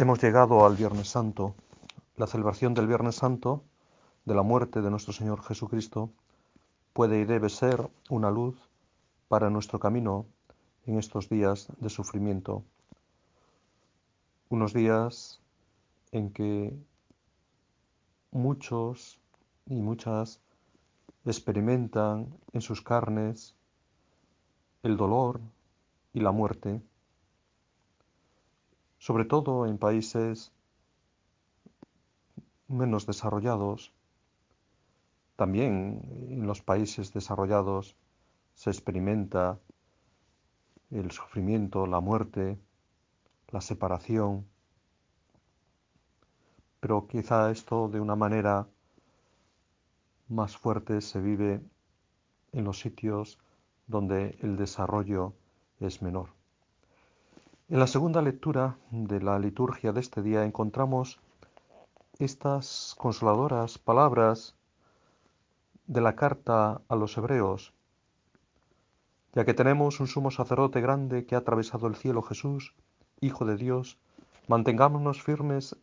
Hemos llegado al Viernes Santo. La celebración del Viernes Santo, de la muerte de nuestro Señor Jesucristo, puede y debe ser una luz para nuestro camino en estos días de sufrimiento. Unos días en que muchos y muchas experimentan en sus carnes el dolor y la muerte, sobre todo en países menos desarrollados. También en los países desarrollados se experimenta el sufrimiento, la muerte, la separación, pero quizá esto de una manera más fuerte se vive en los sitios donde el desarrollo es menor. En la segunda lectura de la liturgia de este día encontramos estas consoladoras palabras de la carta a los hebreos, ya que tenemos un sumo sacerdote grande que ha atravesado el cielo Jesús, Hijo de Dios, mantengámonos firmes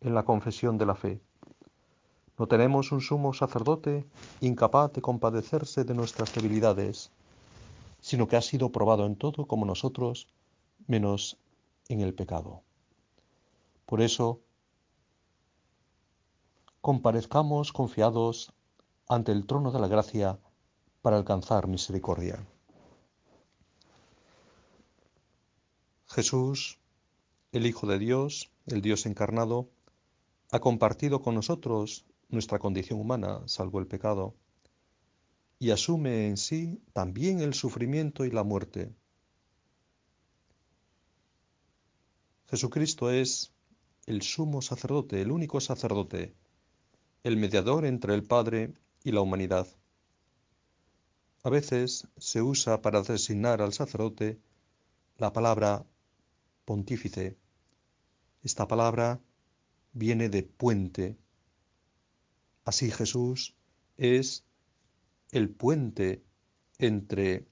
en la confesión de la fe. No tenemos un sumo sacerdote incapaz de compadecerse de nuestras debilidades, sino que ha sido probado en todo como nosotros, menos en el pecado. Por eso, comparezcamos confiados ante el trono de la gracia para alcanzar misericordia. Jesús, el Hijo de Dios, el Dios encarnado, ha compartido con nosotros nuestra condición humana, salvo el pecado, y asume en sí también el sufrimiento y la muerte. Jesucristo es el sumo sacerdote, el único sacerdote, el mediador entre el Padre y la humanidad. A veces se usa para designar al sacerdote la palabra pontífice. Esta palabra viene de puente, Así Jesús es el puente entre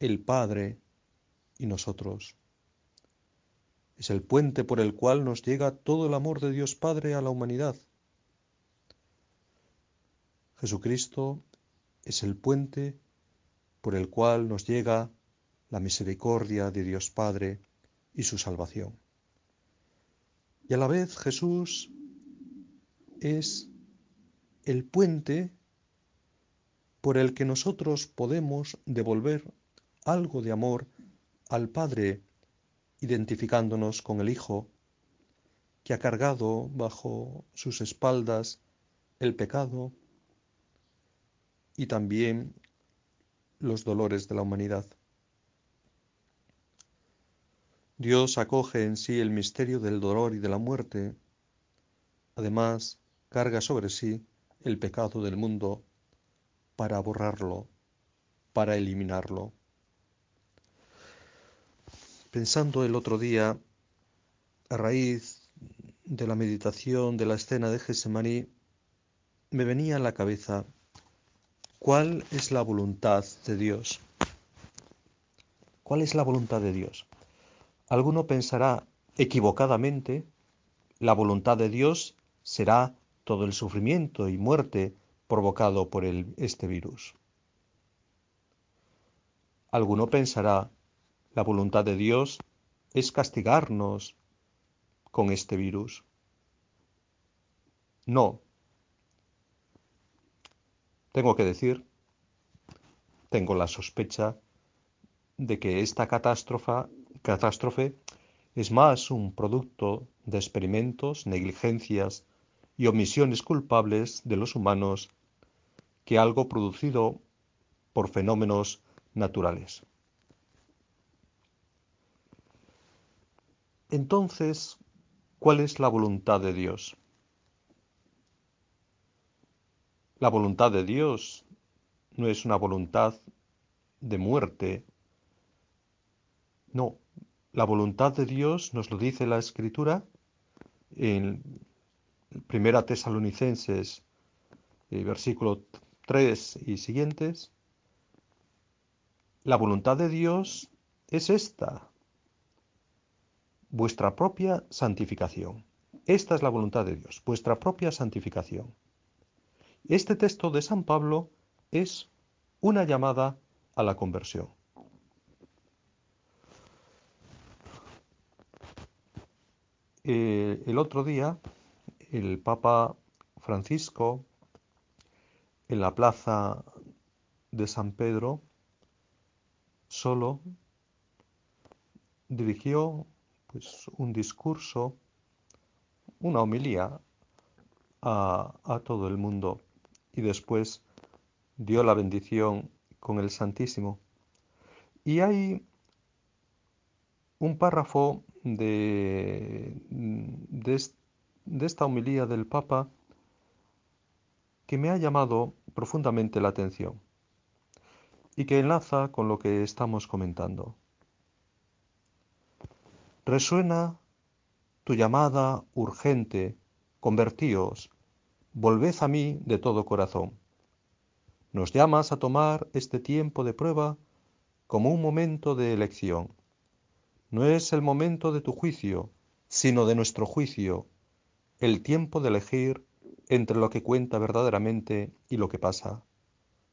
el Padre y nosotros. Es el puente por el cual nos llega todo el amor de Dios Padre a la humanidad. Jesucristo es el puente por el cual nos llega la misericordia de Dios Padre y su salvación. Y a la vez Jesús es el puente por el que nosotros podemos devolver algo de amor al Padre, identificándonos con el Hijo, que ha cargado bajo sus espaldas el pecado y también los dolores de la humanidad. Dios acoge en sí el misterio del dolor y de la muerte, además carga sobre sí el pecado del mundo para borrarlo, para eliminarlo. Pensando el otro día, a raíz de la meditación de la escena de Gesemaní, me venía a la cabeza cuál es la voluntad de Dios. ¿Cuál es la voluntad de Dios? Alguno pensará equivocadamente, la voluntad de Dios será todo el sufrimiento y muerte provocado por este virus. Alguno pensará, la voluntad de Dios es castigarnos con este virus. No. Tengo que decir, tengo la sospecha de que esta catástrofe, es más un producto de experimentos, negligencias y omisiones culpables de los humanos que algo producido por fenómenos naturales. Entonces, ¿cuál es la voluntad de Dios? La voluntad de Dios no es una voluntad de muerte. No, la voluntad de Dios nos lo dice la Escritura en Primera Tesalonicenses, eh, versículo 3 y siguientes. La voluntad de Dios es esta, vuestra propia santificación. Esta es la voluntad de Dios, vuestra propia santificación. Este texto de San Pablo es una llamada a la conversión. Eh, el otro día, el Papa Francisco, en la plaza de San Pedro, solo dirigió pues, un discurso, una homilía a, todo el mundo y después dio la bendición con el Santísimo. Y hay un párrafo de, de, esta homilía del Papa que me ha llamado profundamente la atención y que enlaza con lo que estamos comentando. Resuena tu llamada urgente, convertíos, volved a mí de todo corazón. Nos llamas a tomar este tiempo de prueba como un momento de elección. No es el momento de tu juicio, sino de nuestro juicio, el tiempo de elegir entre lo que cuenta verdaderamente y lo que pasa,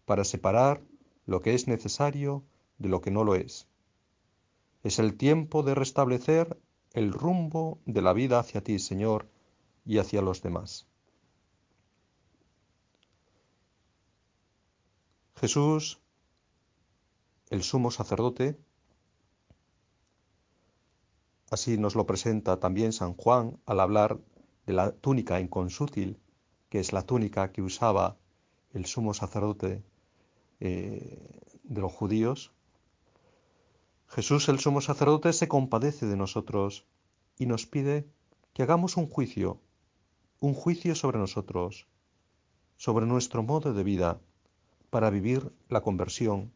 para separar lo que es necesario de lo que no lo es. Es el tiempo de restablecer el rumbo de la vida hacia ti, Señor, y hacia los demás. Jesús, el sumo sacerdote, así nos lo presenta también San Juan al hablar de la túnica inconsútil, que es la túnica que usaba el sumo sacerdote eh, de los judíos, Jesús el sumo sacerdote se compadece de nosotros y nos pide que hagamos un juicio, un juicio sobre nosotros, sobre nuestro modo de vida, para vivir la conversión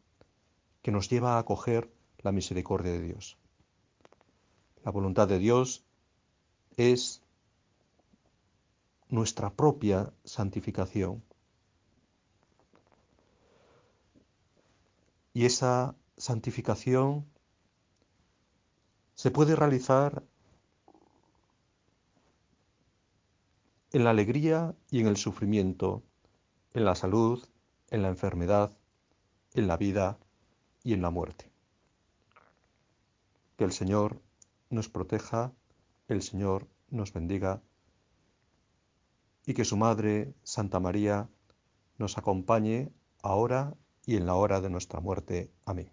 que nos lleva a acoger la misericordia de Dios. La voluntad de Dios es nuestra propia santificación. Y esa santificación se puede realizar en la alegría y en el sufrimiento, en la salud, en la enfermedad, en la vida y en la muerte. Que el Señor nos proteja, el Señor nos bendiga y que su Madre, Santa María, nos acompañe ahora y en la hora de nuestra muerte. Amén.